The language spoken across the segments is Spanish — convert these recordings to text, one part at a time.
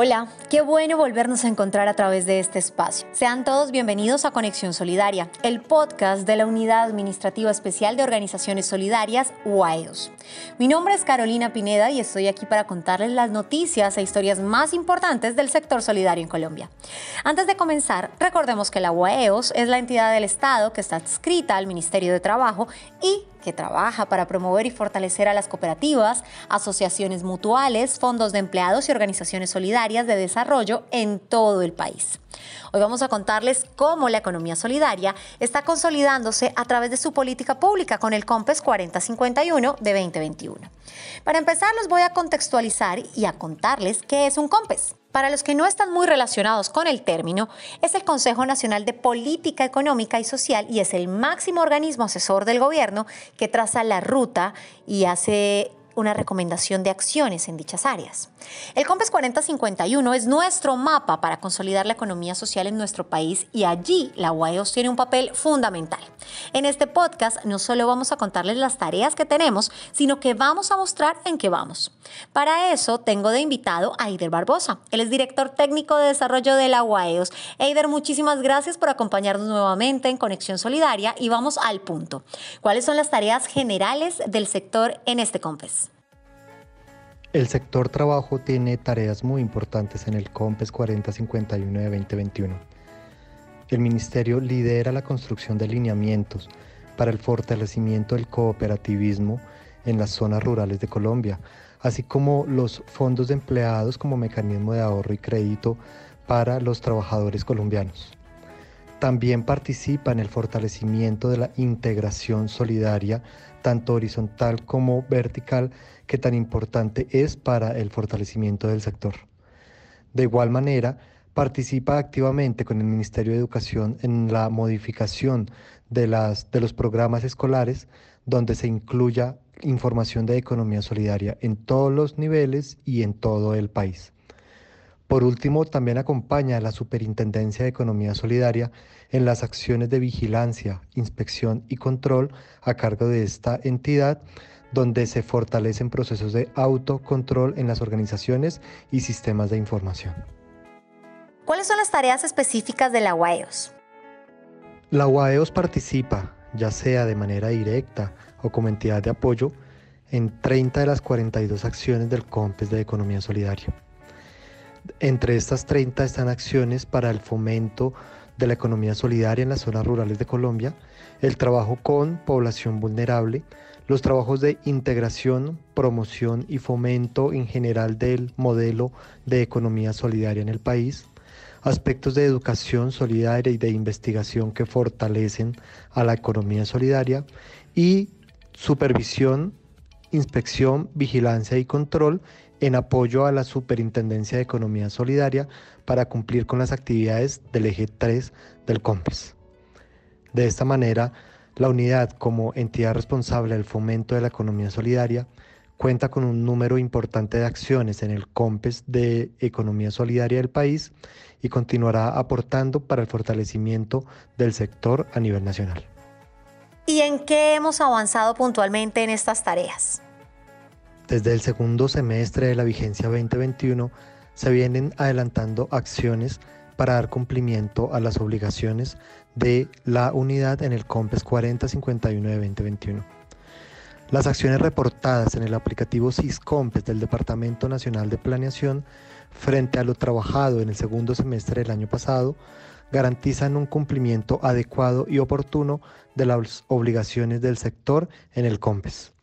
Hola, qué bueno volvernos a encontrar a través de este espacio. Sean todos bienvenidos a Conexión Solidaria, el podcast de la Unidad Administrativa Especial de Organizaciones Solidarias, UAEOS. Mi nombre es Carolina Pineda y estoy aquí para contarles las noticias e historias más importantes del sector solidario en Colombia. Antes de comenzar, recordemos que la UAEOS es la entidad del Estado que está adscrita al Ministerio de Trabajo y que trabaja para promover y fortalecer a las cooperativas, asociaciones mutuales, fondos de empleados y organizaciones solidarias de desarrollo en todo el país. Hoy vamos a contarles cómo la economía solidaria está consolidándose a través de su política pública con el COMPES 4051 de 2021. Para empezar, los voy a contextualizar y a contarles qué es un COMPES. Para los que no están muy relacionados con el término, es el Consejo Nacional de Política Económica y Social y es el máximo organismo asesor del gobierno que traza la ruta y hace una recomendación de acciones en dichas áreas. El COMPES 4051 es nuestro mapa para consolidar la economía social en nuestro país y allí la UAEOS tiene un papel fundamental. En este podcast no solo vamos a contarles las tareas que tenemos, sino que vamos a mostrar en qué vamos. Para eso tengo de invitado a Eider Barbosa. Él es director técnico de desarrollo de la UAEOS. Eider, muchísimas gracias por acompañarnos nuevamente en Conexión Solidaria y vamos al punto. ¿Cuáles son las tareas generales del sector en este COMPES? El sector trabajo tiene tareas muy importantes en el COMPES 4051 de 2021. El Ministerio lidera la construcción de lineamientos para el fortalecimiento del cooperativismo en las zonas rurales de Colombia, así como los fondos de empleados como mecanismo de ahorro y crédito para los trabajadores colombianos. También participa en el fortalecimiento de la integración solidaria, tanto horizontal como vertical, que tan importante es para el fortalecimiento del sector. De igual manera, participa activamente con el Ministerio de Educación en la modificación de, los programas escolares donde se incluya información de economía solidaria en todos los niveles y en todo el país. Por último, también acompaña a la Superintendencia de Economía Solidaria en las acciones de vigilancia, inspección y control a cargo de esta entidad, donde se fortalecen procesos de autocontrol en las organizaciones y sistemas de información. ¿Cuáles son las tareas específicas de la UAEOS? La UAEOS participa, ya sea de manera directa o como entidad de apoyo, en 30 de las 42 acciones del COMPES de Economía Solidaria. Entre estas 30 están acciones para el fomento de la economía solidaria en las zonas rurales de Colombia, el trabajo con población vulnerable, los trabajos de integración, promoción y fomento en general del modelo de economía solidaria en el país, aspectos de educación solidaria y de investigación que fortalecen a la economía solidaria y supervisión, inspección, vigilancia y control en apoyo a la Superintendencia de Economía Solidaria para cumplir con las actividades del eje 3 del COMPES. De esta manera, la unidad como entidad responsable del fomento de la economía solidaria cuenta con un número importante de acciones en el COMPES de economía solidaria del país y continuará aportando para el fortalecimiento del sector a nivel nacional. ¿Y en qué hemos avanzado puntualmente en estas tareas? Desde el segundo semestre de la vigencia 2021 se vienen adelantando acciones para dar cumplimiento a las obligaciones de la unidad en el COMPES 4051 de 2021. Las acciones reportadas en el aplicativo SISCOMPES del Departamento Nacional de Planeación frente a lo trabajado en el segundo semestre del año pasado garantizan un cumplimiento adecuado y oportuno de las obligaciones del sector en el COMPES.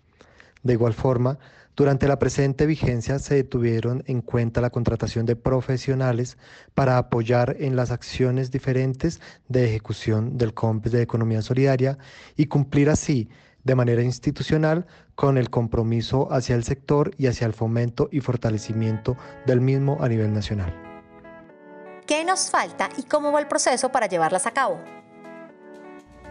De igual forma, durante la presente vigencia se tuvieron en cuenta la contratación de profesionales para apoyar en las acciones diferentes de ejecución del COMPES de Economía Solidaria y cumplir así de manera institucional con el compromiso hacia el sector y hacia el fomento y fortalecimiento del mismo a nivel nacional. ¿Qué nos falta y cómo va el proceso para llevarlas a cabo.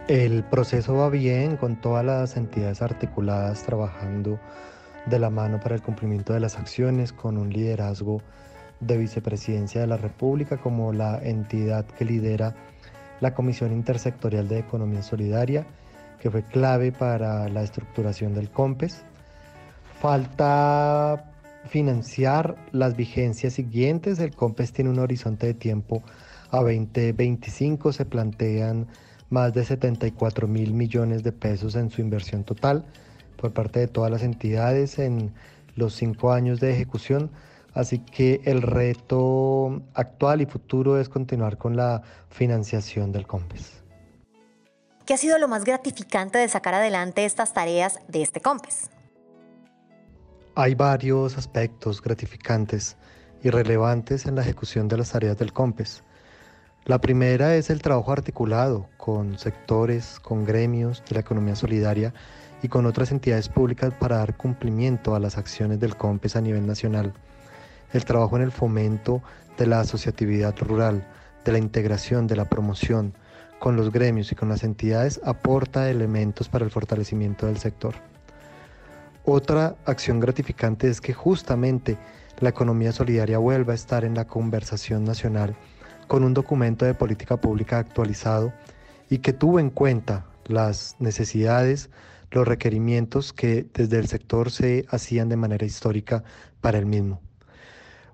El proceso va bien con todas las entidades articuladas trabajando de la mano para el cumplimiento de las acciones con un liderazgo de vicepresidencia de la República como la entidad que lidera la Comisión Intersectorial de Economía Solidaria, que fue clave para la estructuración del COMPES. Falta financiar las vigencias siguientes. El COMPES tiene un horizonte de tiempo a 2025. Se plantean más de 74 mil millones de pesos en su inversión total por parte de todas las entidades en los cinco años de ejecución. Así que el reto actual y futuro es continuar con la financiación del COMPES. ¿Qué ha sido lo más gratificante de sacar adelante estas tareas de este COMPES? Hay varios aspectos gratificantes y relevantes en la ejecución de las tareas del COMPES. La primera es el trabajo articulado con sectores, con gremios de la economía solidaria y con otras entidades públicas para dar cumplimiento a las acciones del COMPES a nivel nacional. El trabajo en el fomento de la asociatividad rural, de la integración, de la promoción con los gremios y con las entidades aporta elementos para el fortalecimiento del sector. Otra acción gratificante es que justamente la economía solidaria vuelva a estar en la conversación nacional con un documento de política pública actualizado y que tuvo en cuenta las necesidades, los requerimientos que desde el sector se hacían de manera histórica para el mismo.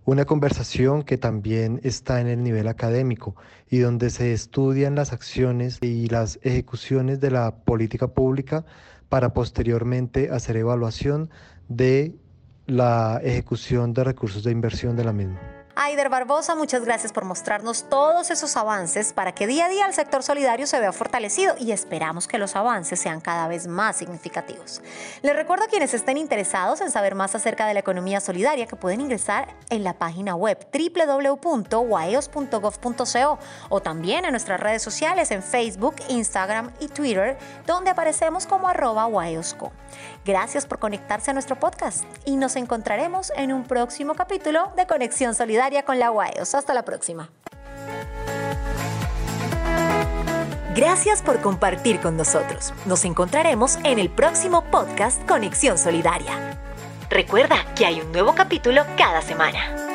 Una conversación que también está en el nivel académico y donde se estudian las acciones y las ejecuciones de la política pública para posteriormente hacer evaluación de la ejecución de recursos de inversión de la misma. Aider Barbosa, muchas gracias por mostrarnos todos esos avances para que día a día el sector solidario se vea fortalecido y esperamos que los avances sean cada vez más significativos. Les recuerdo a quienes estén interesados en saber más acerca de la economía solidaria que pueden ingresar en la página web www.waeos.gov.co o también en nuestras redes sociales en Facebook, Instagram y Twitter, donde aparecemos como arroba. Gracias por conectarse a nuestro podcast y nos encontraremos en un próximo capítulo de Conexión Con la UAEOS. Hasta la próxima. Gracias por compartir con nosotros. Nos encontraremos en el próximo podcast Conexión Solidaria. Recuerda que hay un nuevo capítulo cada semana.